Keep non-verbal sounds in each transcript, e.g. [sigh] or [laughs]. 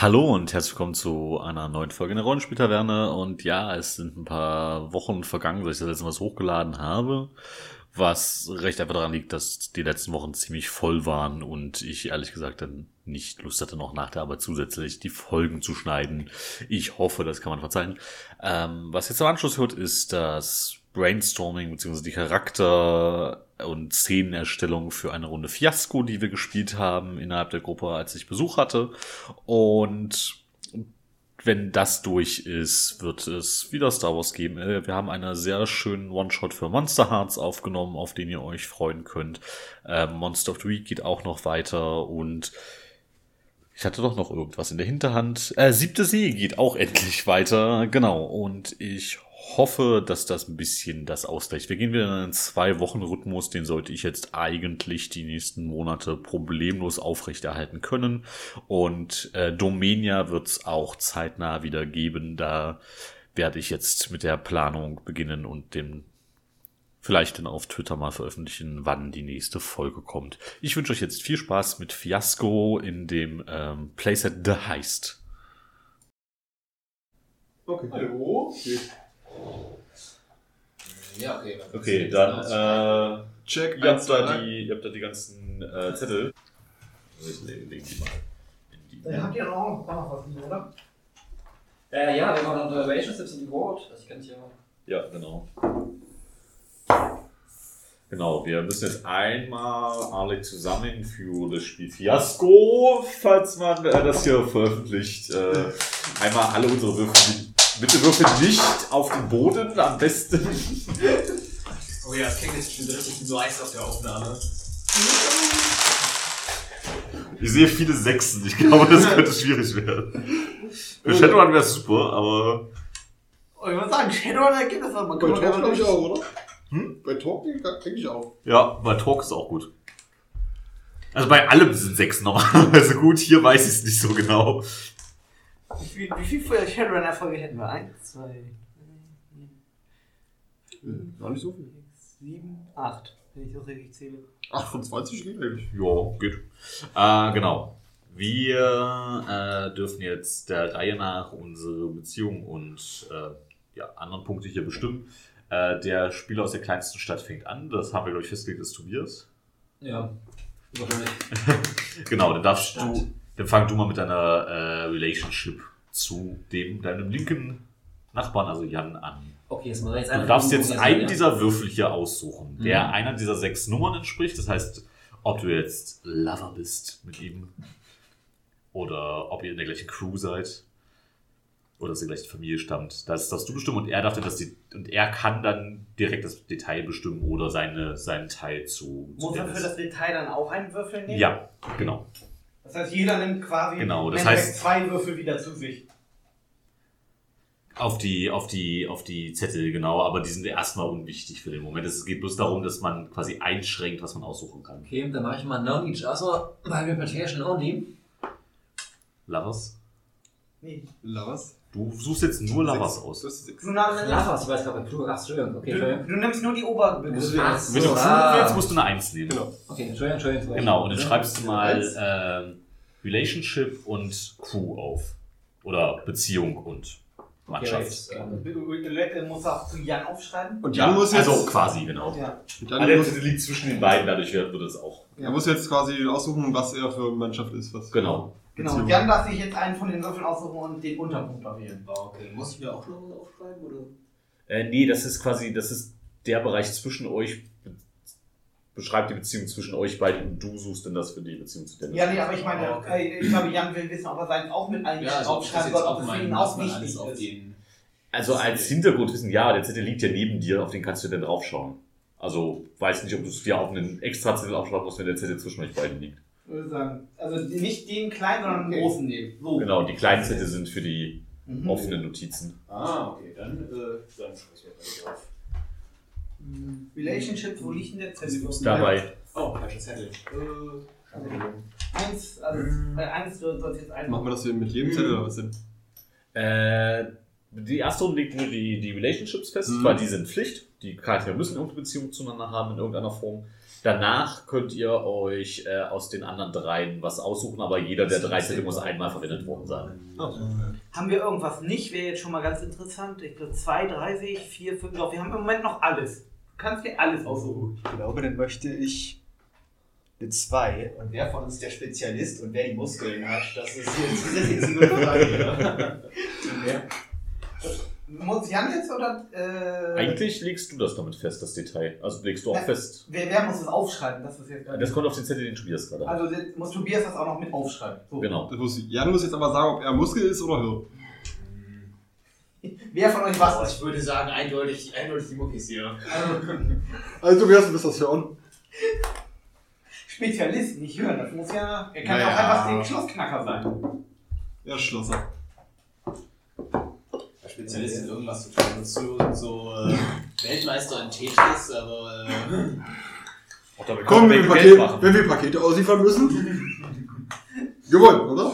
Hallo und herzlich willkommen zu einer neuen Folge in der Rollenspieltaverne. Und ja, es sind ein paar Wochen vergangen, seit ich das letzte Mal hochgeladen habe. Was recht einfach daran liegt, dass die letzten Wochen ziemlich voll waren und ich ehrlich gesagt dann nicht Lust hatte, noch nach der Arbeit zusätzlich die Folgen zu schneiden. Ich hoffe, das kann man verzeihen. Ähm, was jetzt am Anschluss hört, ist das Brainstorming bzw. die Charakter- und Szenenerstellung für eine Runde Fiasco, die wir gespielt haben innerhalb der Gruppe, als ich Besuch hatte. Und wenn das durch ist, wird es wieder Star Wars geben. Äh, Wir haben einen sehr schönen One-Shot für Monster Hearts aufgenommen, auf den ihr euch freuen könnt. Ähm, Monster of the Week geht auch noch weiter und ich hatte doch noch irgendwas in der Hinterhand. Äh, siebte See geht auch [laughs] endlich weiter. Genau. Und ich hoffe, dass das ein bisschen das ausgleicht. Wir gehen wieder in einen Zwei-Wochen-Rhythmus. Den sollte ich jetzt eigentlich die nächsten Monate problemlos aufrechterhalten können. Und äh, Domenia wird es auch zeitnah wieder geben. Da werde ich jetzt mit der Planung beginnen und dem vielleicht dann auf Twitter mal veröffentlichen, wann die nächste Folge kommt. Ich wünsche euch jetzt viel Spaß mit Fiasco in dem ähm, Playset The Heist. Okay. Hallo? Ja, okay. Okay, dann äh, Check. ihr, habt da die, ihr habt da die ganzen äh, Zettel. Ich lege leg die mal in die. Dann habt ihr auch noch was liegen, oder? Äh, ja, wir machen dann Relationships in die Board. Das kann ich ja. Ja, genau. Genau, wir müssen jetzt einmal alle zusammen für das Spiel Fiasco, falls man äh, das hier veröffentlicht, äh, einmal alle unsere Würfel. Bitte würfel nicht auf den Boden, am besten. Oh ja, das klingt jetzt schon so richtig wie so Eis auf der Aufnahme. Ich sehe viele Sechsen, ich glaube, das könnte schwierig werden. Für Shadowrun wäre es super, aber Oh, ich würde sagen, Shadowrun ergibt das aber. Bei Talk glaube ich auch, oder? Hm? Bei Talk krieg ich auch. ja, bei Talk ist auch gut. Also bei allem sind Sechsen normalerweise [laughs] gut, hier weiß ich es nicht so genau. Wie viel, wie viel für Shadowrun-Erfolge hätten wir? Eins, zwei, drei, Gar nicht so viel. sechs, sieben, acht. Wenn ich das richtig zähle. 28 geht eigentlich. Ja, geht. Äh, genau. Wir äh, dürfen jetzt der Reihe nach unsere Beziehung und äh, ja, anderen Punkte hier bestimmen. Äh, der Spieler aus der kleinsten Stadt fängt an. Das haben wir, glaube ich, festgelegt, ist Tobias. Ja. Wahrscheinlich. [laughs] Genau, dann darfst Stadt. du, dann fang du mal mit deiner äh, Relationship zu dem, deinem linken Nachbarn, also Jan, an. Okay, jetzt wir jetzt Du darfst jetzt einen dieser Würfel hier aussuchen, der Mhm. einer dieser sechs Nummern entspricht. Das heißt, ob du jetzt Lover bist mit ihm oder ob ihr in der gleichen Crew seid oder aus der gleichen Familie stammt. Das darfst du bestimmen und er darf dann das und er kann dann direkt das Detail bestimmen oder seine, seinen Teil zu. Muss man Dennis. für das Detail dann auch einen Würfel nehmen? Ja, genau. Das heißt, jeder nimmt quasi Genau, das heißt- zwei Würfel wieder zu sich. Auf die, auf die, auf die Zettel, genau, aber die sind erstmal unwichtig für den Moment. Es geht bloß darum, dass man quasi einschränkt, was man aussuchen kann. Okay, dann mache ich mal Known Each Other bei Reputation Only. Lovers? Nee. Lovers? Du suchst jetzt nur Lovers aus. Du, Lovers, ich weiß gerade, Plur, ach, Entschuldigung. Okay, du, Entschuldigung. du nimmst nur die Oberbegriffe. du Ach. Wenn du Ah. cool willst, musst du eine Eins nehmen. Genau. Okay, Entschuldigung, Entschuldigung. Genau, und dann schreibst du mal Relationship und Crew auf. Oder Beziehung und Okay, Mannschaft. jetzt, ähm, Du musst auch zu Jan aufschreiben. Und Jan muss jetzt. Also quasi, genau. Ja. Jan, Alle muss, Zettel liegt zwischen den beiden, dadurch wird es auch. er muss jetzt quasi aussuchen, was er für Mannschaft ist. Was Genau. Genau. Und Jan darf sich jetzt einen von den Würfeln aussuchen und den Unterpunkt wählen. Okay, muss ich mir auch noch was aufschreiben? Oder? Äh, nee, das ist quasi, das ist der Bereich zwischen euch, be- beschreibt die Beziehung zwischen euch beiden und du suchst dann das für die Beziehung zu Dennis. Ja, nee, aber ich meine, okay. äh, ich glaube, Jan will wissen, ob er seinen auch mit allen Ja, also aufschreiben soll, ob auf es für ihn auch wichtig auf ist. den... Also als Hintergrundwissen, ja, der Zettel liegt ja neben dir, auf den kannst du dann draufschauen. Also weiß nicht, ob du es dir auf einen extra Zettel aufschreiben musst, wenn der Zettel zwischen euch beiden liegt. Ich würde sagen, also nicht den kleinen, sondern den Okay. großen nehmen. So. Genau, die kleinen Zettel sind für die Mhm. offenen Notizen. Ah, okay, dann, äh, dann schreibe ich mir gleich auf. Relationship, wo liegt denn der Zettel? Dabei, Oh, falscher Zettel. Äh, Eins, also bei eins soll es jetzt ein. Machen wir das hier mit jedem Zettel oder was denn? äh, die erste Runde legt nur die, die Relationships fest, Mhm. weil die sind Pflicht. Die Charaktere müssen irgendeine Beziehung zueinander haben in irgendeiner Form. Danach könnt ihr euch äh, aus den anderen dreien was aussuchen, aber jeder der drei Zettel muss einmal verwendet worden sein. Haben wir irgendwas nicht? Wäre jetzt schon mal ganz interessant. Ich glaube, zwei, drei sehe ich, vier, fünf. Doch, wir haben im Moment noch alles. Du kannst dir alles aussuchen. Ich glaube, dann möchte ich eine 2. Und wer von uns der Spezialist und wer die Muskeln hat, das ist jetzt das ist eine Frage. ja. Muss Jan jetzt oder. Äh, Eigentlich legst du das damit fest, das Detail. Also legst du auch Ja. fest. Wer, wer muss das aufschreiben? Das ist jetzt Das kommt auf den Zettel, den du spielst gerade. Also das muss Tobias das auch noch mit aufschreiben. So. Genau. Das muss, Jan muss jetzt aber sagen, ob er Muskel ist oder Hirn. Wer von euch was ist? ich würde sagen, eindeutig, eindeutig die Muckis hier. [laughs] Also, wer ist das Hirn? Spezialist, nicht hören. Das muss ja. Er kann ja Naja. auch einfach den Schlossknacker sein. Ja, Schlosser. Spezialist in irgendwas zu tun. So, so äh, Weltmeister in Tetris, aber äh, Komm, wenn wir, Paket, wenn wir Pakete ausliefern müssen. Gewonnen, oder?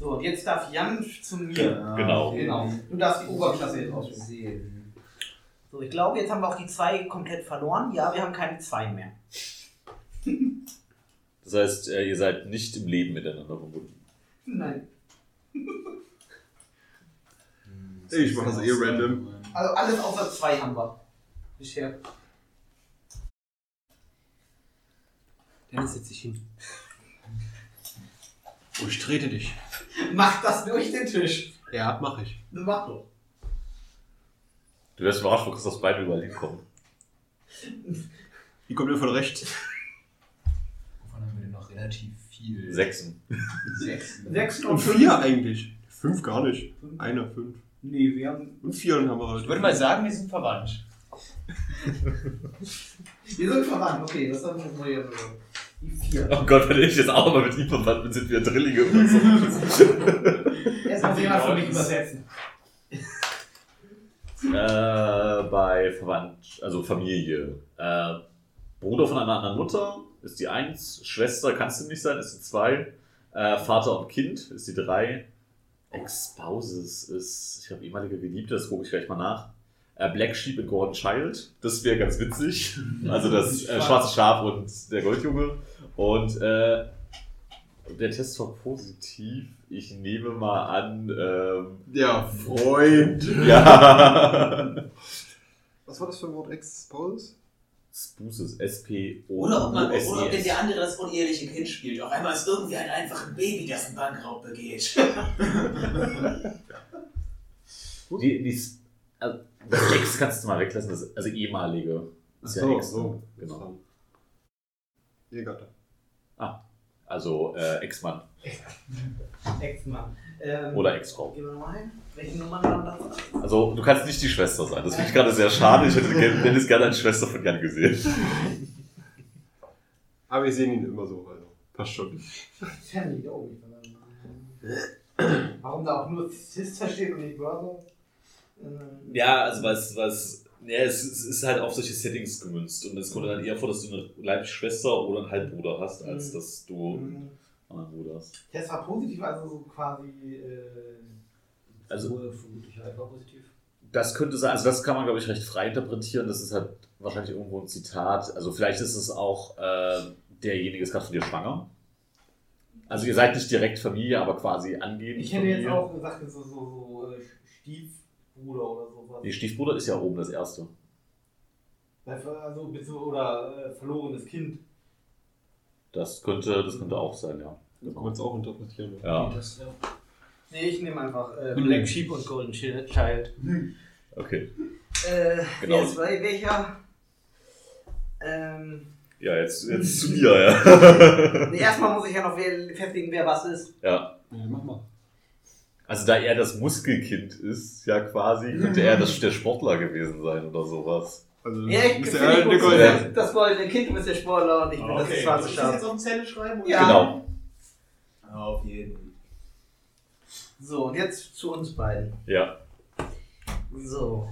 So, und jetzt darf Jan zu mir. Genau. Genau. Du darfst die Oberklasse jetzt auswählen. So, ich glaube, jetzt haben wir auch die zwei komplett verloren. Ja, wir haben keine zwei mehr. [laughs] Das heißt, äh, ihr seid nicht im Leben miteinander verbunden. Nein. [laughs] Ich mach das eh random. Also alles außer zwei haben wir. Bisher. Dennis setzt sich hin. Oh, ich trete dich. [laughs] Mach das durch den Tisch. Ja, mach ich. Das mach doch. Du wirst überrascht, wo Christophs Beine überall hinkommen. Die kommt mir von rechts. Wovon haben wir denn noch relativ viel? Sechsen. Sechs. Sechs Und vier eigentlich. Fünf gar nicht. Einer, fünf. Nee, wir haben. Und vier haben wir heute. Ich würde mal sagen, wir sind verwandt. Wir sind verwandt, okay, das haben wir mal hier. Die vier. Oh Gott, wenn ich jetzt auch mal mit ihm verwandt bin, sind wir Drillinge oder so. Jetzt muss jemand für mich übersetzen. äh, bei Verwandt, also Familie. Äh, Bruder von einer anderen Mutter ist die Eins, Schwester kannst du nicht sein, ist die Zwei. Äh, Vater und Kind ist die Drei. Ex-Spouses ist, ich glaube, ehemaliger Geliebter, das gucke ich gleich mal nach. Äh, Black Sheep and Golden Child, das wäre ganz witzig. [laughs] Also das äh, schwarze Schaf und der Goldjunge. Und äh, der Test war positiv. Ich nehme mal an, ähm, Der Freund. [laughs] ja. [laughs] Was war das für ein Wort? Ex-Paulus? Spuses, S-P-O. oder ob, man, S oder ob E denn der andere das uneheliche Kind spielt. Auf einmal ist irgendwie ein einfaches Baby, das einen Bankraub begeht. Die, die, also, das Ex kannst du mal weglassen, das, also ehemalige. Ist ja Ex. Genau. Ehegatte. Also äh, Ex-Mann Ex-Mann. [laughs] Ähm, oder Ex-Frau. Gehen wir nochmal hin. Welche Nummern waren das? Also du kannst nicht die Schwester sein. Das finde ich gerade sehr schade. Ich hätte gerne- Dennis gerne als Schwester von Jan gesehen. [laughs] Aber wir sehen ihn immer so, also. Passt schon. Family, oh. Warum da auch nur Sister steht und nicht Brother? Ähm, Ja, also was, was, ja, es, es ist halt auf solche Settings gemünzt und es kommt dann eher vor, dass du eine Leibschwester oder einen Halbbruder hast, als Mhm. dass du einen ähm, anderen Bruder hast. Test war positiv, also so quasi. Äh, Also vermutlich einfach positiv. Das könnte sein, also das kann man, glaube ich, recht frei interpretieren. Das ist halt wahrscheinlich irgendwo ein Zitat. Also vielleicht ist es auch, äh, derjenige ist gerade von dir schwanger. Also ihr seid nicht direkt Familie, aber quasi angehend ich hätte jetzt Familie. auch gesagt, so, so, so äh, Stiefbruder oder sowas. Nee, Stiefbruder ist ja oben das erste. Also, oder äh, verlorenes Kind. Das könnte, das könnte auch sein, ja. Das kann man es auch interpretieren. Ja, Das, ja. Nee, ich nehme einfach äh, Mhm. Black Sheep und Golden Child. okay. Äh, Genau. wer ist bei welcher? Ähm, Ja, jetzt, jetzt zu mir, ja. nee, erstmal muss ich ja noch wer- festlegen, wer was ist. ja. Ja, mach mal. Also da er das Muskelkind ist, ja quasi, könnte er das, der Sportler gewesen sein oder sowas. Also, Ja, ich ist bin er eine das, das goldene Kind, du bist der Sportler und ich bin das schwarze ich das jetzt Schaf. auf Zettel schreiben? oder? Ja. Genau. Auf jeden. So, und jetzt zu uns beiden. Ja. So.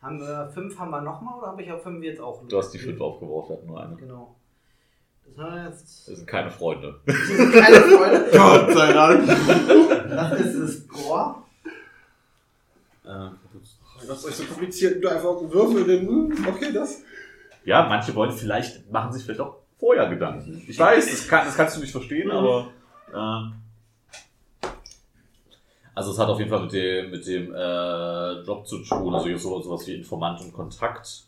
Haben wir fünf haben wir nochmal oder habe ich auf fünf jetzt auch? Du hast die fünf aufgebraucht, wir hatten nur eine. Genau. Das jetzt. Das sind keine Freunde. [laughs] Das sind keine Freunde. [laughs] Gott sei Dank. Das ist das Score. Äh, Das ist euch so kompliziert. Du einfach würfeln, denn, hm, okay, das. ja, manche wollen vielleicht, machen sich vielleicht auch vorher Gedanken. Ich weiß, das, kann, das kannst du nicht verstehen, aber. Äh, also es hat auf jeden Fall mit dem, mit dem äh, Job zu tun, also hier so, sowas wie Informant und Kontakt,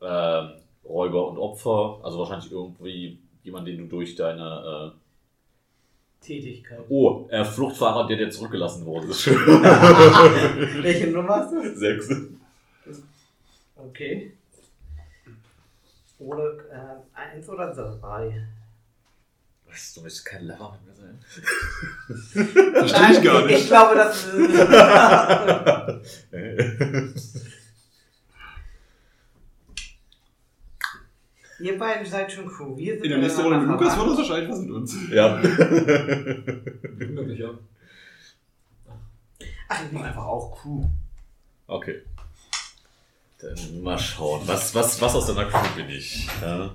ähm, Räuber und Opfer, also wahrscheinlich irgendwie jemand, den du durch deine Tätigkeit. äh, Oh, äh, Fluchtfahrer, der dir zurückgelassen wurde. ist schön. [laughs] Welche Nummer hast du? Sechs. Okay. Oder äh, eins oder drei. Was, du möchtest kein Lover mit mir sein? [laughs] [laughs] Verstehe ich gar Ich nicht. glaube, das Ihr beiden seid schon cool. Wir sind In der nächsten Runde mit Lukas wird das wahrscheinlich was mit uns. ja. Ja. Ach, ich nehme einfach auch Crew. Okay. Dann mal schauen. Was, was, was aus deiner Crew bin ich? Ja.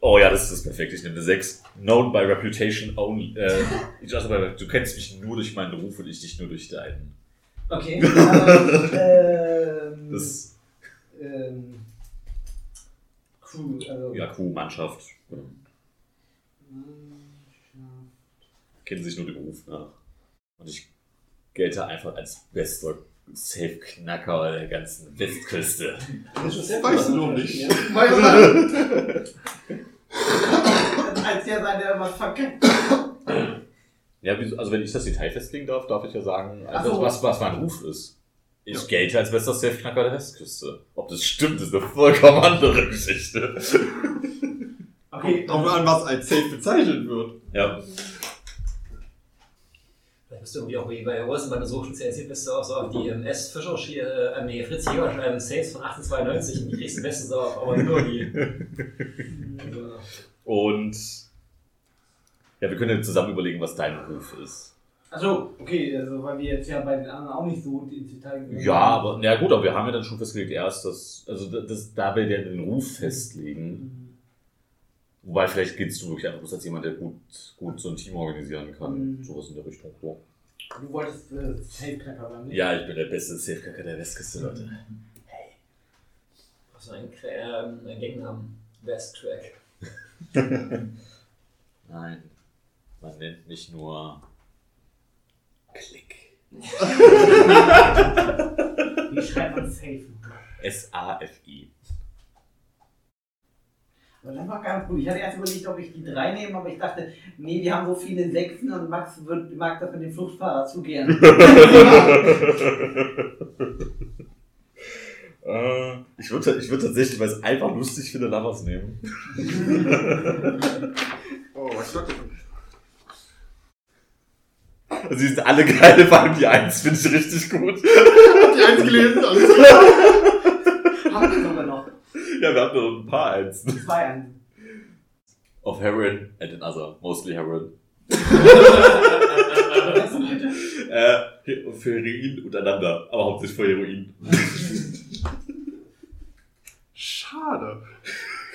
Oh ja, das ist perfekt. Ich nehme eine 6. Known by reputation only. Äh, ich dachte, du kennst mich nur durch meinen Ruf und ich dich nur durch deinen. Okay. [laughs] ähm, Das, ähm, Crew, also. ja, Crew, Mannschaft. Ja. Kennen sich nur den Ruf nach. Und ich gelte einfach als bester Safe-Knacker der ganzen Westküste. [laughs] Weißt du noch nicht. Als der sein, der was verkackt. Ja, also wenn ich das Detail festlegen darf, darf ich ja sagen, also so. was, was mein Ruf ist. Ich gelte als bester Safe-Knacker der Westküste. Ob das stimmt, ist eine vollkommen andere Geschichte. [laughs] Okay. Kommt drauf an, was als safe bezeichnet wird. Ja, Vielleicht bist du irgendwie auch wie bei Rosen, bei der Suche spezialisiert bist du auch so auf die ähm, S. Fischer, äh, nee, Fritz Jäger, ähm, Saves von 1892 und die kriegst du auf, aber nur die. Und ja, wir können ja zusammen überlegen, was dein Ruf ist. Achso, okay, also weil wir jetzt ja bei den anderen auch nicht so ins Detail gegangen Ja, aber na gut, aber wir haben ja dann schon festgelegt, erst das, also das, das da wir ja den Ruf festlegen. Wobei vielleicht gehtst du wirklich einfach bloß als jemand, der gut, gut so ein Team organisieren kann. Mhm. Sowas in der Richtung. So. Du wolltest äh, Safe-Knacker werden, nicht? Ja, ich bin der beste Safecacker der Westküste, Leute. hast du einen, ähm, einen Gangnamen? Best Track. [laughs] [laughs] Nein, man nennt mich nur Klick. Wie schreibt man Safe? S-A-F-I. Aber das war ganz gut. Ich hatte erst überlegt, ob ich die drei nehme, aber ich dachte, nee, wir haben so viele Sechsen und Max wird, mag das mit dem Fluchtfahrer zu gern. [laughs] Äh, ich würde ich würd tatsächlich, weil ich es einfach lustig finde, Lavas nehmen. Oh, was sagt [laughs] Also die sind alle geil, vor allem die Eins finde ich richtig gut. Die eins gelesen, alles klar. [laughs] haben wir sogar noch. Ja, wir haben noch ein paar Einsen. Zwei an. Of Heroin and another, mostly Heroin. [laughs] äh, für Heroin untereinander, aber hauptsächlich für Heroin. Schade.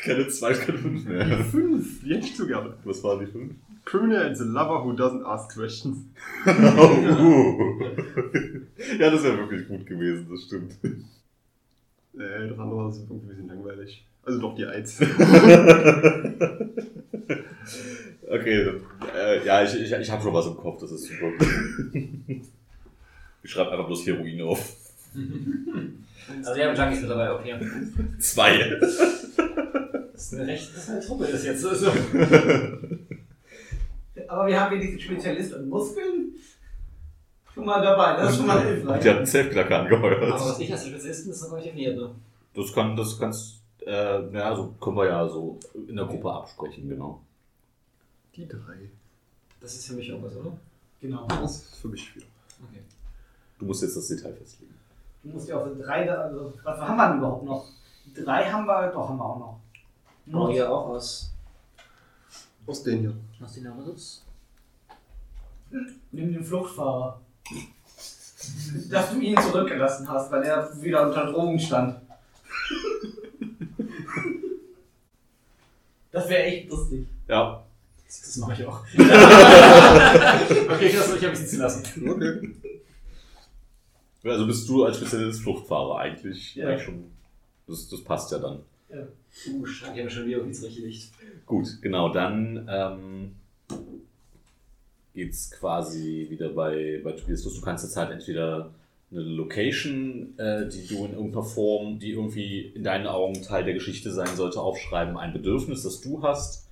Keine zwei, keine fünf Die mehr. fünf, die hätte ich zu gerne. Was waren die fünf? Criminal and the lover who doesn't ask questions. Oh. [laughs] ja, das wäre wirklich gut gewesen, das stimmt. Äh, das andere ist irgendwie ein bisschen langweilig. Also doch die eins. [laughs] Okay, äh, ja, ich, ich, ich habe schon was im Kopf, das ist super. Ich schreibe einfach bloß Heroin auf. [laughs] Also, wir haben Junkies mit dabei, okay. Zwei. Das ist eine recht, das ist eine Truppe, das jetzt so. Aber wir haben wenigstens Spezialist und Muskeln. Schon mal dabei, das ist schon mal Die hilfreich. hat einen Selfknacker Aber angeheuert. was ich als Spezialisten ist noch nicht definiert, ne? Das kann, das kannst, äh, naja, so können wir ja so in der Gruppe absprechen, genau. Die drei. Das ist für mich irgendwas, oder? Genau. Das ist für mich wieder. Okay. Du musst jetzt das Detail festlegen. Du musst ja auch so drei, da- also, was haben wir denn überhaupt noch? Drei haben wir, doch haben wir auch noch. Oh, hier auch aus, Aus denen hier. Aus den Namerus. Nimm den Fluchtfahrer. Dass du ihn zurückgelassen hast, weil er wieder unter Drogen stand. Das wäre echt lustig. Ja. Das mache ich auch. [laughs] okay, ich lasse euch ein bisschen zu lassen. Okay. Also bist du als Spezialist Fluchtfahrer eigentlich, Ja. eigentlich schon. Das, das passt ja dann. Uh, Scheiße, ich habe schon wieder Hitzrecht. Gut, genau, dann ähm, geht's quasi wieder bei, bei Tobias los. Du kannst jetzt halt entweder eine Location, äh, die du in irgendeiner Form, die irgendwie in deinen Augen Teil der Geschichte sein sollte, aufschreiben, ein Bedürfnis, das du hast,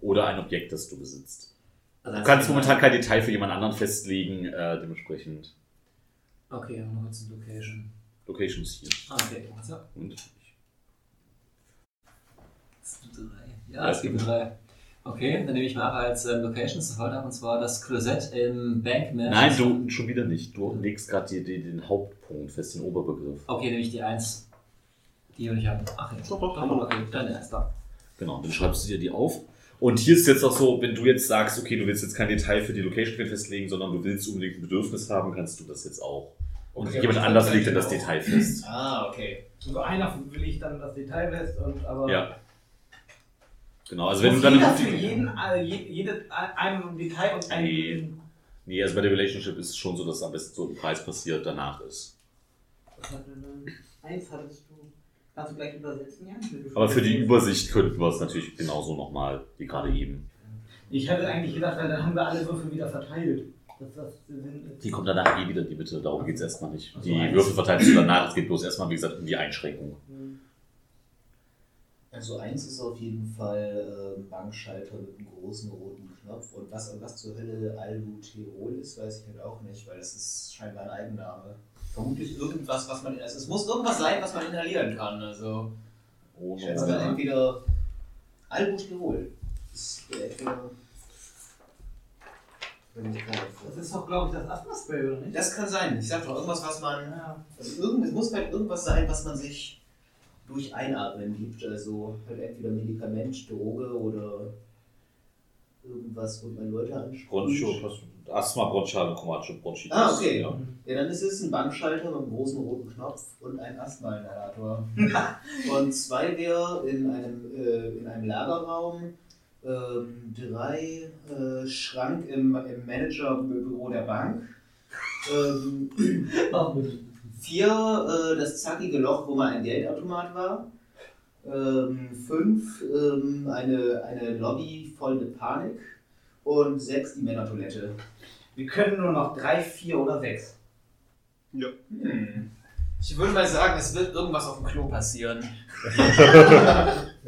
oder ein Objekt, das du besitzt. Also Du kannst momentan kein Detail für jemand anderen festlegen, äh, dementsprechend Okay, und noch kurz eine Location. Location ist hier. Ah, okay. Was ab? Und Es drei. Ja, es gibt drei. Okay, dann nehme ich mal als ähm, Location sofort ab, und zwar das Klosett im Bankman. Nein, du schon wieder nicht. Du legst gerade die, die, den Hauptpunkt fest, den Oberbegriff. Okay, nehme ich die 1. Die will ich haben. Ach ja. Doch, doch, wir. Okay, dann ist da. Genau, dann schreibst du dir die auf. Und hier ist jetzt auch so, wenn du jetzt sagst, okay, du willst jetzt kein Detail für die Location festlegen, sondern du willst unbedingt ein Bedürfnis haben, kannst du das jetzt auch. Und Okay, jemand anders legt dann genau. das Detail fest. Ah, okay. Also einer will ich dann das Detail fest und aber. Ja. Genau, also wenn du dann. jeder für jeden, je, jede, einem Detail und ein. Nee. Nee, also bei der Relationship ist es schon so, dass es am besten so im Preis passiert danach ist. Eins hattest du. Kannst du gleich übersetzen, Jan? Aber für die Übersicht könnten wir es natürlich genauso nochmal, wie gerade eben. Ich hatte eigentlich gedacht, weil dann haben wir alle Würfel wieder verteilt. Das Die kommt danach eh wieder, die Bitte. Darum geht es erstmal nicht. Also Die. Würfel verteilst du danach. Es geht bloß erstmal, wie gesagt, um die Einschränkung. Also eins ist auf jeden Fall ähm, Bankschalter mit einem großen roten Knopf. Und was, was zur Hölle Albuterol ist, weiß ich halt auch nicht, weil das ist scheinbar ein Eigenname. Vermutlich irgendwas, was man. Also es muss irgendwas sein, was man inhalieren kann. Also. Oh, Ich schätze mal entweder Albuterol. Entweder. Das ist doch, glaube ich, das Asthma-Spray, oder nicht? Das kann sein. Ich sag doch irgendwas, was man. Ja. Also irgend, es muss halt irgendwas sein, was man sich durch Einatmen gibt. Also halt entweder Medikament, Droge oder irgendwas, womit man Leute anspricht. Bronchio, Asthma, Bronchial und chromatische Bronchitis. Ah, okay. Ja. Ja, dann ist es ein Bandschalter mit einem großen roten Knopf und ein Asthma-Inhalator. [laughs] und zwei wäre in einem, äh, in einem Lagerraum, ähm, drei äh, Schrank im, im Managerbüro der Bank, ähm, Ach, bitte. Vier äh, das zackige Loch, wo mal ein Geldautomat war, ähm, fünf ähm, eine, eine Lobby voll mit Panik und sechs die Männertoilette. Wir können nur noch drei, vier oder sechs. Hm. Ich würde mal sagen, es wird irgendwas auf dem Klo passieren. [laughs] [laughs]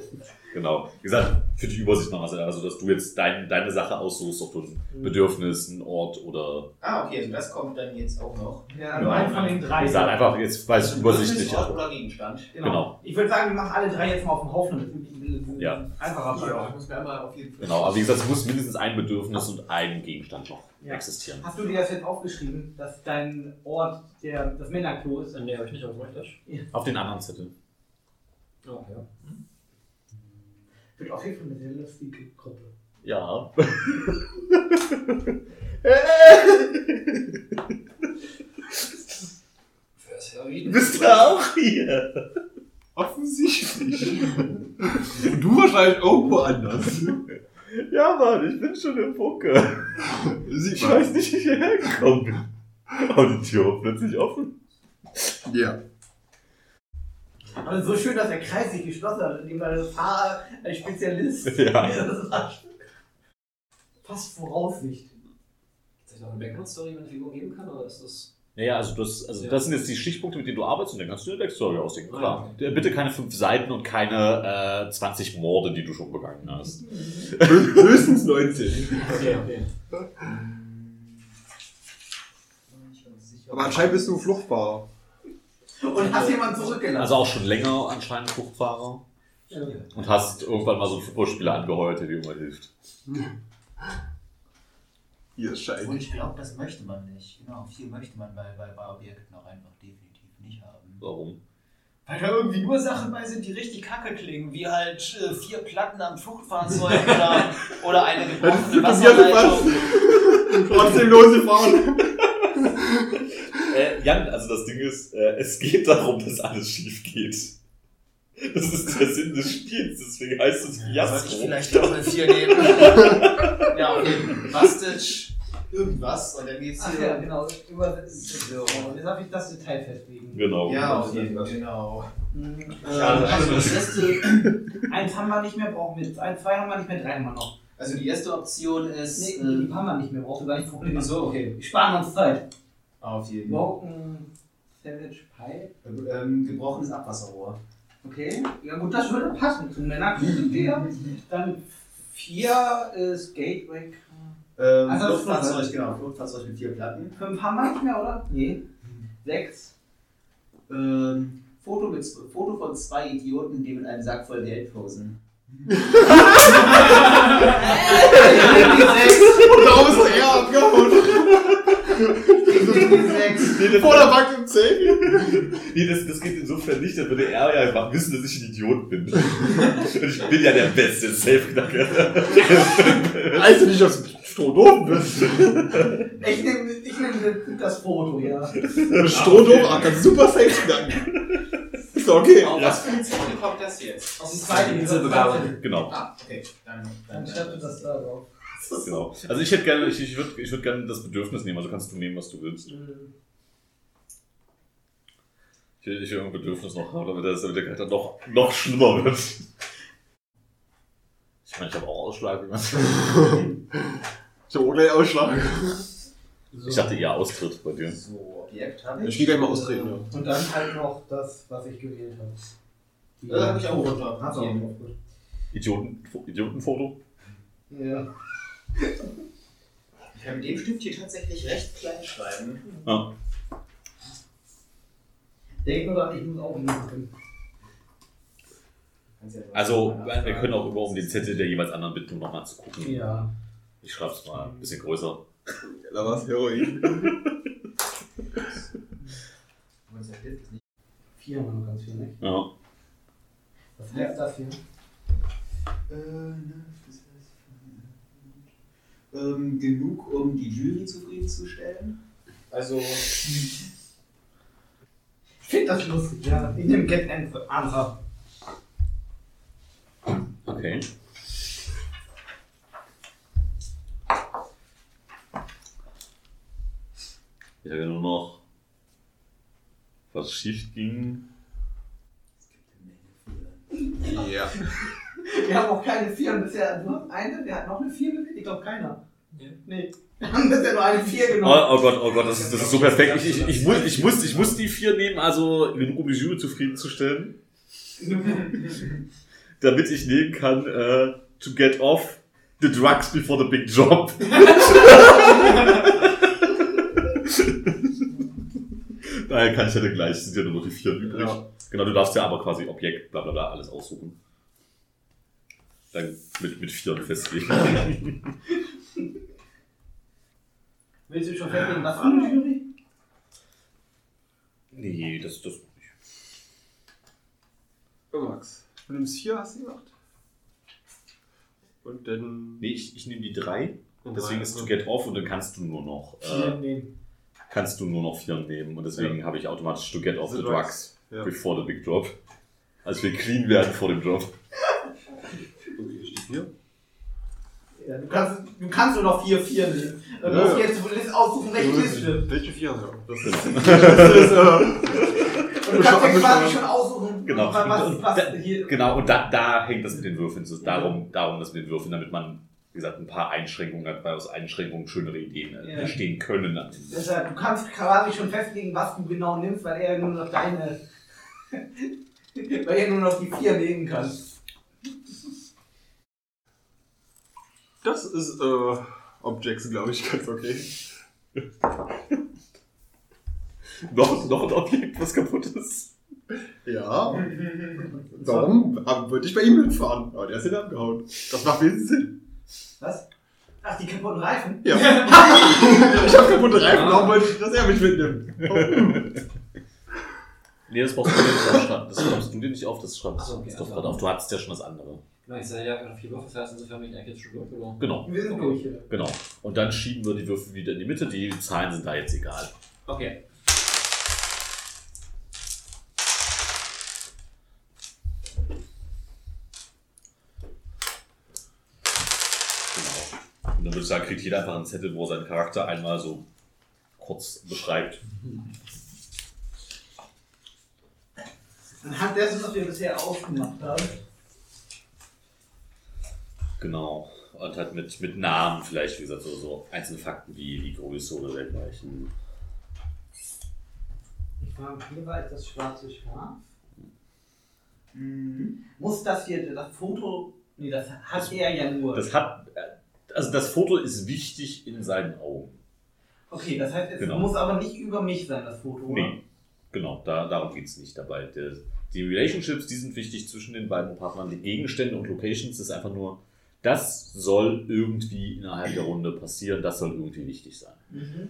Genau. Wie gesagt, für die Übersicht noch was. Also, dass du jetzt dein, deine Sache aussuchst, ob du ein Bedürfnis, ein Ort oder. Ah, okay, also das kommt dann jetzt auch noch. Ja, nur einen von den drei. Wie gesagt, einfach jetzt, weil es übersichtlich Ort ist. oder Gegenstand. Genau. Genau. Ich würde sagen, wir machen alle drei jetzt mal auf den Haufen. Ja. Einfacher Ja, muss mir einmal auf jeden Fall. Genau, aber wie gesagt, es muss mindestens ein Bedürfnis und ein Gegenstand noch Ja. existieren. Hast du dir das jetzt aufgeschrieben, dass dein Ort der, das Männerklo ist? Nee, habe ich nicht auf dem Auf den anderen Zettel. Oh, ja. Wird auf jeden Fall eine sehr lustige Gruppe. Ja. Heroin. Bist du auch hier? Offensichtlich. Und du wahrscheinlich irgendwo anders. Ja, Mann, ich bin schon im Bunker. Sieht Ich man. weiß nicht, wie ich hierher gekommen bin. Oh, die Tür war plötzlich offen. Ja. Aber so schön, dass der Kreis sich geschlossen hat, indem er [laughs] [laughs] das Haar als Spezialist. Ja. Das war fast Voraussicht. Soll ich noch eine Background-Story mit einer Figur geben kann, oder ist das. Naja, also, das, also Ja. das sind jetzt die Stichpunkte, mit denen du arbeitest und dann kannst du eine Backstory ausdenken. Klar. Bitte keine fünf Seiten und keine äh, 20 Morde, die du schon begangen hast. Hö- [laughs] Höchstens 19. Okay, okay. Aber anscheinend bist du ein Fluchtfahrer. Und hast jemanden zurückgelassen. Also auch schon länger anscheinend Fruchtfahrer. Und hast irgendwann mal so einen Footballspieler angeheuert, der dir immer hilft. Hier ist Und Schein. ich glaube, das möchte man nicht. Genau, viel möchte man bei, bei, bei Objekten auch einfach definitiv nicht haben. Warum? Weil da irgendwie nur Sachen bei sind, die richtig kacke klingen, wie halt äh, vier Platten am Fluchtfahrzeug oder, oder eine [laughs] gebrochene ja Wasserleitung. [laughs] Trotzdem losgefahren. Äh, Jan, also das Ding ist, äh, es geht darum, dass alles schief geht. Das ist der Sinn des Spiels, deswegen heißt es Sollte ich Fiasko. vielleicht auch eine 4 nehmen? [laughs] ja, okay. Bastage, irgendwas. Und dann geht's Ach hier. ja, genau. Übersetzen. So. Und jetzt darf ich das Detail festlegen. Genau. Ja, auf jeden Fall, genau. Also, also das erste, Eins haben wir nicht mehr, brauchen wir. Eins, zwei haben wir nicht mehr, drei haben wir noch. also die erste Option ist Nee, äh, die haben wir nicht mehr, brauchen wir gar nicht vornehmen. so okay Wir sparen uns Zeit. Auf jeden Fall Broken Savage Pipe. ähm, gebrochenes Abwasserrohr. Okay. Ja gut, das würde passen zu Männer. Dann vier ist Gateway. Ähm, Also Luftfahrzeug, genau, Luftfahrzeug mit vier Platten. Fünf haben wir nicht mehr, oder? Nee. Sechs. Ähm, Foto, mit, Foto von zwei Idioten, die mit einem Sack voll Geld posen. [laughs] [laughs] Und darum ist er abgehauen. Der Bank im Zelt. [laughs] Nee, das, das geht insofern nicht, dann würde er ja einfach wissen, dass ich ein Idiot bin. Und ich bin ja der beste Safe-Knacker. Weißt du [laughs] nicht, dass du Strohdoof bist? Ich nehme ich nehm das Foto, ja. Strohdoof, ah, kannst super safe knacken. Ist doch okay. Auf was für eine Zettel kommt das jetzt? Auf die zweite Inselbewerbung. Genau, Ah, okay. Dann, Dann dann, das da drauf. genau. Also ich hätte gerne, ich, ich würde ich würd gerne das Bedürfnis nehmen, also kannst du nehmen, was du willst. Ich will, ich will ein Bedürfnis noch haben, damit, das, damit der Charakter noch, noch schlimmer wird. Ich meine, ich habe auch Ausschlag. [laughs] Ich hab auch gleich Ausschlag. Ich dachte eher Austritt bei dir. so, Objekt habe ich. Ich will gleich mal austreten, ja. Und dann halt noch das, was ich gewählt habe. Die- Äh, hab ich auch runter. Hast du auch gut. Idioten, Idiotenfoto? Ja. Ich kann mit dem Stift hier tatsächlich recht klein schreiben. Ja. Denk nur daran, ich muss auch ja Also, wir können auch über um den Zettel der jeweils anderen bitten, um nochmal zu gucken. Ja. Ich schreibe es mal ein bisschen größer. Da war's Heroin. [laughs] Vier haben wir noch ganz viel, ne? Ja. Was heißt das hier? Äh, ne, das heißt, ähm, genug, um die Jury zufriedenzustellen. Also, [laughs] finde das lustig, ja. Ich nehme Get Answer. Okay. Ich habe ja nur noch, was schief ging. Ja. [laughs] Wir haben auch keine Vier bisher. Du hast eine, der hat noch eine Vier? Ich glaube keiner. Ja. Nee. Wir haben bisher nur eine Vier Oh, genommen. oh Gott, oh Gott, das ist, das ist so perfekt. Ich, ich, ich, muss, ich, muss, ich muss die vier nehmen, also genug, um die Jury zufriedenzustellen. [laughs] Damit ich nehmen kann, äh, to get off the drugs before the big job. [laughs] Daher kann ich ja dann gleich, sind ja nur noch die vier übrig. Ja. Genau, du darfst ja aber quasi Objekt, bla bla bla, alles aussuchen. Dann mit, mit vier festlegen. [laughs] Willst du schon festlegen, was für eine Jury? nee, das, das nicht. Oh, Max. Du nimmst vier, hast du gemacht? Und dann. Nee, ich, ich nehme die drei. Und Deswegen ist to get off und dann kannst du nur noch Vier äh, nehmen. kannst du nur noch vier nehmen und deswegen habe ich automatisch to get off the, The drugs, drugs, ja. before the big job. Also wir clean werden vor dem Job. Okay, ich die vier. Ja, du, kannst, du kannst nur noch vier Vier nehmen. Du Ja, musst ja. jetzt Liste aussuchen, welche Liste. Welche vier? Ja. Das ist, Genau. [laughs] das ist, äh, Und du kannst ja quasi schon aussuchen, Genau. was, Und was da- hier. Genau, und da, da hängt das mit den Würfeln. So, darum, darum das mit den Würfeln, damit man, wie gesagt, ein paar Einschränkungen hat, weil aus Einschränkungen schönere Ideen äh, Ja. entstehen können. Deshalb, du kannst quasi schon festlegen, was du genau nimmst, weil er nur noch deine. [laughs] weil er nur noch die vier nehmen kann. Das ist, äh, Objects, glaube ich, [laughs] ganz okay. Noch, noch ein Objekt, was kaputt ist. Ja. Warum wollte ich bei ihm hinfahren? Aber der ist wieder abgehauen. Das macht wenig Sinn. Was? Ach, die kaputten Reifen? Ja. [laughs] ich habe kaputte Reifen, warum wollte ich, dass er mich mitnimmt? Nee, das brauchst du dir nicht aufschreiben. Das schreibst du dir nicht auf, das schreibst Ach so, okay, das doch also- gerade auf. Du hattest ja schon das andere. Genau, ich sage ja noch vier Würfel, das heißt insofern bin ich eigentlich jetzt schon durch, oder? Genau, Wir sind durch hier. genau. Und dann schieben wir die Würfel wieder in die Mitte. Die Zahlen sind da jetzt egal. Okay. Genau. Und dann würde ich sagen, kriegt jeder einfach einen Zettel, wo er seinen Charakter einmal so kurz beschreibt. Anhand dessen, was wir bisher aufgemacht haben. Genau. Und halt mit, mit Namen vielleicht, wie gesagt, so, so einzelne Fakten wie, wie Größe oder dergleichen. Ich Vampir war das schwarze Schaf. Mhm. Muss das hier, das Foto, nee, das hat er ja nur. Das hat, also das Foto ist wichtig in seinen Augen. okay, das heißt, es Genau. muss aber nicht über mich sein, das Foto, oder? Nee, genau, da, darum geht es nicht dabei. Der, die Relationships, die sind wichtig zwischen den beiden Partnern. Die Gegenstände und Locations ist einfach nur, das soll irgendwie innerhalb der Runde passieren, das soll irgendwie wichtig sein. Mhm.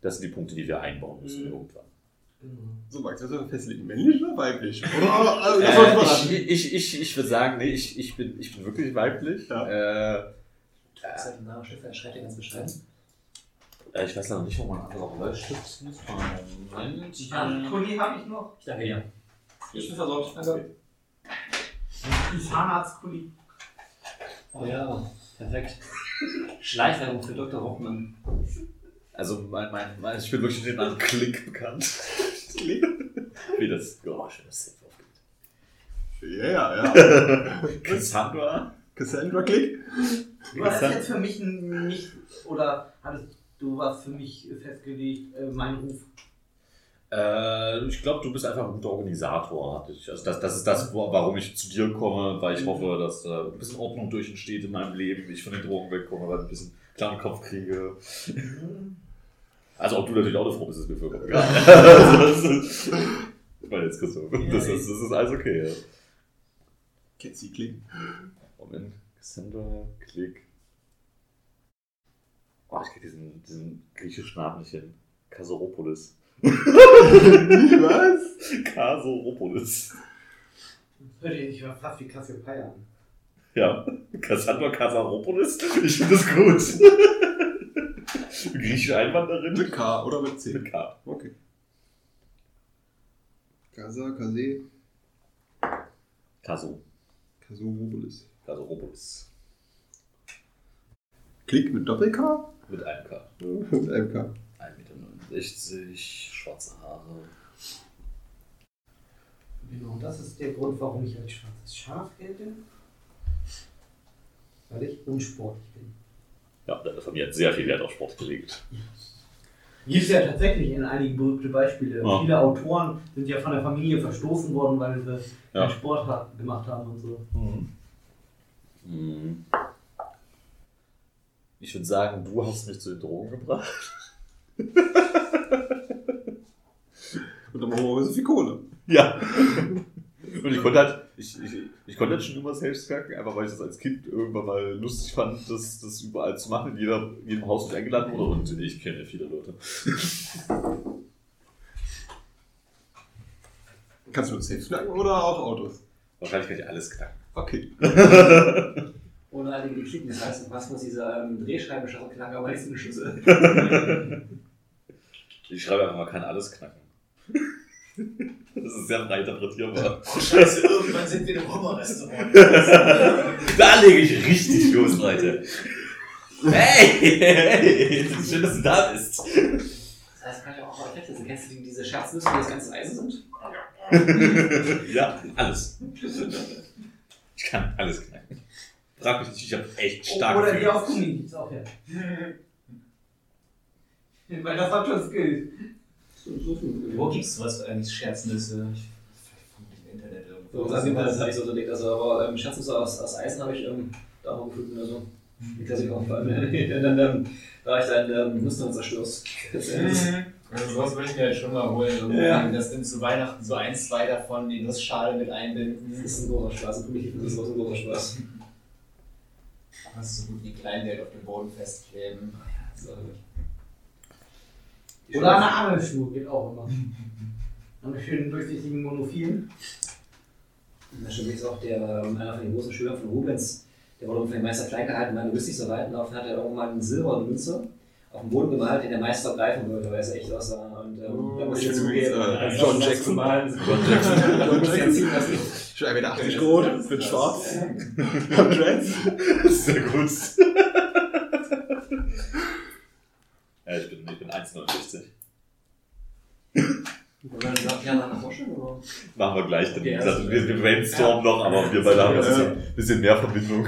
Das sind die Punkte, die wir einbauen müssen Mhm. irgendwann. Genau. So, Max, was soll man festlegen? Männlich oder weiblich? Oder? Also, Äh, man ich ich, ich, ich würde sagen, nee, ich, ich, bin, ich bin wirklich weiblich. Ja. Äh, Was ist dein Name, Stefan? Schreibt dir ganz beschreiben. äh, ich weiß noch nicht, wo mein anderer Bleistift ist. Moment. Ah, Kuli habe ich noch. Ich danke dir. Ich bin versorgt. Danke. Die Zahnarztkuli. Oh ja, perfekt. Schleichwerbung für Dr. Hoffmann. Also, mein, mein, mein, ich bin wirklich mit dem Namen Klick bekannt. [laughs] Wie das Geräusch im Safe aufgeht. Ja, ja, ja. [laughs] Cassandra? Cassandra Click? Du hast jetzt für mich nicht, oder hattest du was für mich festgelegt, äh, mein Ruf? Äh, ich glaube, du bist einfach ein guter Organisator. Also das, das ist das, warum ich zu dir komme, weil ich hoffe, dass äh, ein bisschen Ordnung durch entsteht in meinem Leben, ich von den Drogen wegkomme, weil ich ein bisschen klaren Kopf kriege. Also ob du natürlich auch eine Frau bist, ist mir vollkommen [laughs] egal. ich meine jetzt Christoph, das ist, das ist alles okay. Ja. Ketzi Click. Moment, Cassandra, Klick. Oh, ich krieg diesen, diesen griechischen Namen nicht hin. Kasoropoulos. Was? Kasoropoulos. Das hört sich fast wie Cassiopeia an. Ja, Cassandra Kasaropoulos. Ich finde das gut. [laughs] Griechische Einwanderin. Mit K oder mit C? Mit K. Okay. Kasa, Kase, Kaso. Kasoropolis. Kasoropoulos. Klick mit Doppel-K? Mit einem K. Mit einem K. [laughs] 1,69 Meter, schwarze Haare. Genau, das ist der Grund, warum ich als schwarzes Schaf gelte. Weil ich unsportlich bin. Ja, deine Familie hat sehr viel Wert auf Sport gelegt. Gibt es ja tatsächlich in einigen berühmte Beispiele. Ja. Viele Autoren sind ja von der Familie verstoßen worden, weil sie Ja. keinen Sport gemacht haben und so. Mhm. Ich würde sagen, du hast mich zu den Drogen gebracht. [laughs] Und dann machen wir so viel Kohle. Ja. [laughs] Und ich konnte halt, ich, ich, ich konnte halt schon immer selbst kacken, einfach weil ich das als Kind irgendwann mal lustig fand, das, das überall zu machen, in jeder, jedem Haus, wo ich eingeladen wurde und ich kenne viele Leute. [laughs] Kannst du nur Safe knacken oder auch Autos? Wahrscheinlich kann ich alles knacken. Okay. [laughs] Ohne einige die klicken, das heißt, hast muss diese ähm, Drehscheibenschachtel knacken, aber nicht so eine Schüssel. Ich schreibe einfach, man kann alles knacken. Das ist sehr frei interpretierbar. Oh, Scheiße, irgendwann sind wir im Hummer-Restaurant. [laughs] Da lege ich richtig los, Leute. Hey! hey! Schön, dass du da bist. Das heißt, kann ich auch mal festsetzen. Kennst du die- diese Scherznüsse, die das ganze Eisen sind? Ja, alles. Ich kann alles knacken. Frag mich nicht, ich habe echt stark Oder die auf Gummi gibt es auch ja. Weil das hat schon Wo gibt's sowas eigentlich Scherznüsse? Ich, vielleicht im Internet irgendwo. Das habe ich so überlegt. Also, aber ähm, Scherznüsse aus, aus Eisen habe ich ähm, da auch gefunden. Also, die Klassiker vor allem. [laughs] Dann ähm, war ich dann ähm, Muster und zerstörst. Also sowas würde ich mir halt schon mal holen. Ja. Das dann zu Weihnachten so ein, zwei davon die Nussschale mit einbinden. Das ist ein großer Spaß. Für mich ist das auch ein großer Spaß. Kannst du so gut wie Kleingeld auf dem Boden festkleben. So, Oder eine Angelschnur geht auch immer. An schönen durchsichtigen Monophilen. Da stimmt ist auch der, ähm, einer von den großen Schülern von Rubens, der wurde von dem Meister klein gehalten, weil er wusste nicht so weit, und daraufhin hat er irgendwann eine silberne Münze auf dem Boden gemalt, den der Meister greifen wollte, weil es echt aussah. Und ähm, Oh, da muss ich schön zugeben, äh, [laughs] John Jackson. Gemalt, [laughs] John Jackson. John Jackson. Schon 1,80 Meter groß, bin schwarz. Hab Dreads. Sehr gut. ja, ich bin, ich bin 1,69. Und dann sagt, ja, nach Vorstellung, oder? Machen wir gleich, dann wie Okay, gesagt, also- wir, wir brainstormen noch, aber wir beide haben ein Ja. bisschen, bisschen mehr Verbindung.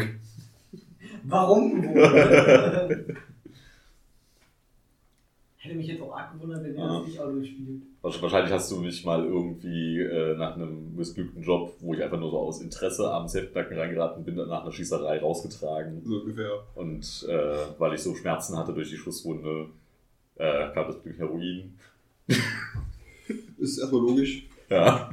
Warum wohl? [laughs] Hätte mich jetzt auch arg gewundert, wenn ihr Ah. das nicht auch durchspielt. Wahrscheinlich hast du mich mal irgendwie äh, nach einem missglückten Job, wo ich einfach nur so aus Interesse am Heftnacken reingeraten bin, nach einer Schießerei rausgetragen. So ungefähr. Und äh, weil ich so Schmerzen hatte durch die Schusswunde, äh, gab es natürlich Heroin. [laughs] Ist erstmal logisch. Ja.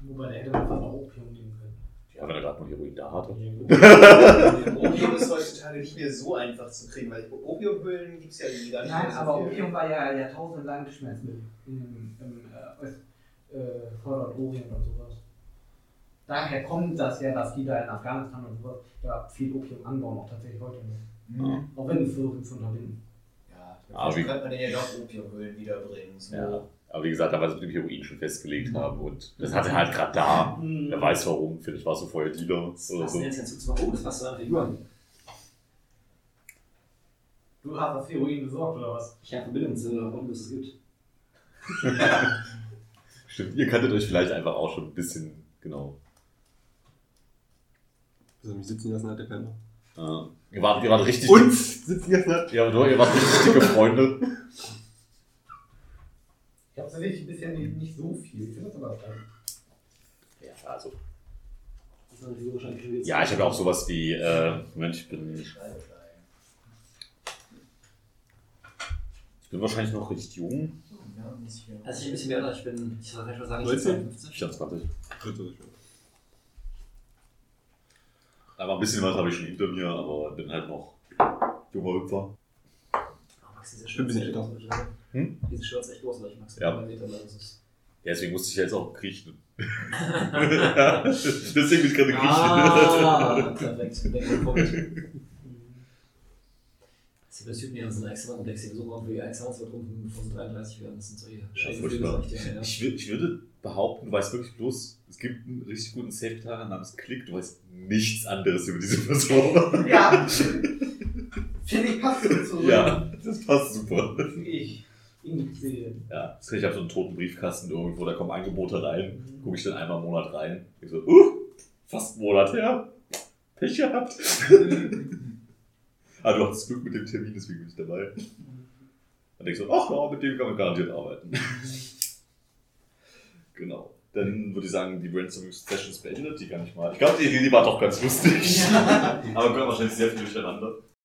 Wobei, der hätte man einfach auch Opium nehmen können. Ja, wenn er gerade noch Heroin da hatte. [laughs] Opium ist heutzutage nicht mehr so einfach zu kriegen, weil Opiumhöhlen gibt es ja gar nicht Nein, mehr so aber viel. Opium war ja jahrtausendlang Schmerzmittel im, im äh, äh, Vorderorient und sowas. Daher kommt das ja, dass die da in Afghanistan und sowas ja viel Opium anbauen, auch tatsächlich heute noch. Mhm. Auch wenn es versuchen zu unterbinden. Ja, Aber aber wie- könnte man den ja doch Opiumhöhlen wiederbringen. So. Ja. Aber wie gesagt, da war es mit dem Heroin schon festgelegt haben und das hatte er halt gerade da. Wer weiß warum, vielleicht war es so vorher Dealer oder Was so. denn jetzt hinzu? Oh, das passt zu einer Figur. Du hast das Heroin besorgt, oder was? Ich habe Verbindung zu, warum es es gibt. [laughs] Stimmt, ihr kanntet euch vielleicht einfach auch schon ein bisschen, genau. Also mich sitzen lassen hat der Penner. Äh, ihr, wart, ihr wart richtig. Uns sitzen lassen hat. Ja, aber ihr wart richtig dicke Freunde. Ich habe tatsächlich ein bisschen nicht, nicht so viel. Ich finde das aber. Ja, also. Ja, ich habe ja auch sowas wie, äh, Moment, ich bin, ich bin wahrscheinlich noch recht jung. Also ich bin ein bisschen mehr ich bin, ich soll vielleicht mal sagen, ich bin 19? 52. 24. Aber ein bisschen was habe ich schon hinter mir, aber bin halt noch junger Hüpfer. Oh, Max, diese Ich bin ein bisschen Shirts echt groß. Hm? Diese Shirts echt groß, weil ich Max Ja. Meter lang ist. Ja, deswegen musste ich jetzt auch kriechen. [laughs] [laughs] ja, deswegen bin ich gerade kriechen. Ah, perfekt. Weg vom Punkt. Sie besuchen ja unsere Ex-Mann-Decks, die besuchen auch wie Ex-Manns übertrumpfen, bevor sie 33 werden. Das sind so ihre schönen sag ich. Ja. Ich würde behaupten, du weißt wirklich bloß, es gibt einen richtig guten Safe-Gitarrer namens Klick, du weißt nichts anderes über diese Person. Ja. [laughs] Finde ich passt so zu ja, das passt super. Ich sehe. Ja, das heißt, ich habe so einen toten Briefkasten irgendwo, da kommen Angebote rein, gucke ich dann einmal im Monat rein. Ich so, uh, fast einen Monat her. Pech gehabt. Aber [laughs] du hattest Glück mit dem Termin, deswegen bin ich dabei. Dann denkst du, ach ja, mit dem kann man garantiert arbeiten. [laughs] genau. Dann würde ich sagen, die Brainstorming-Session ist beendet. Die kann ich mal. Ich glaube, die, die war doch ganz lustig. [laughs] Aber wir können wahrscheinlich sehr viel durcheinander.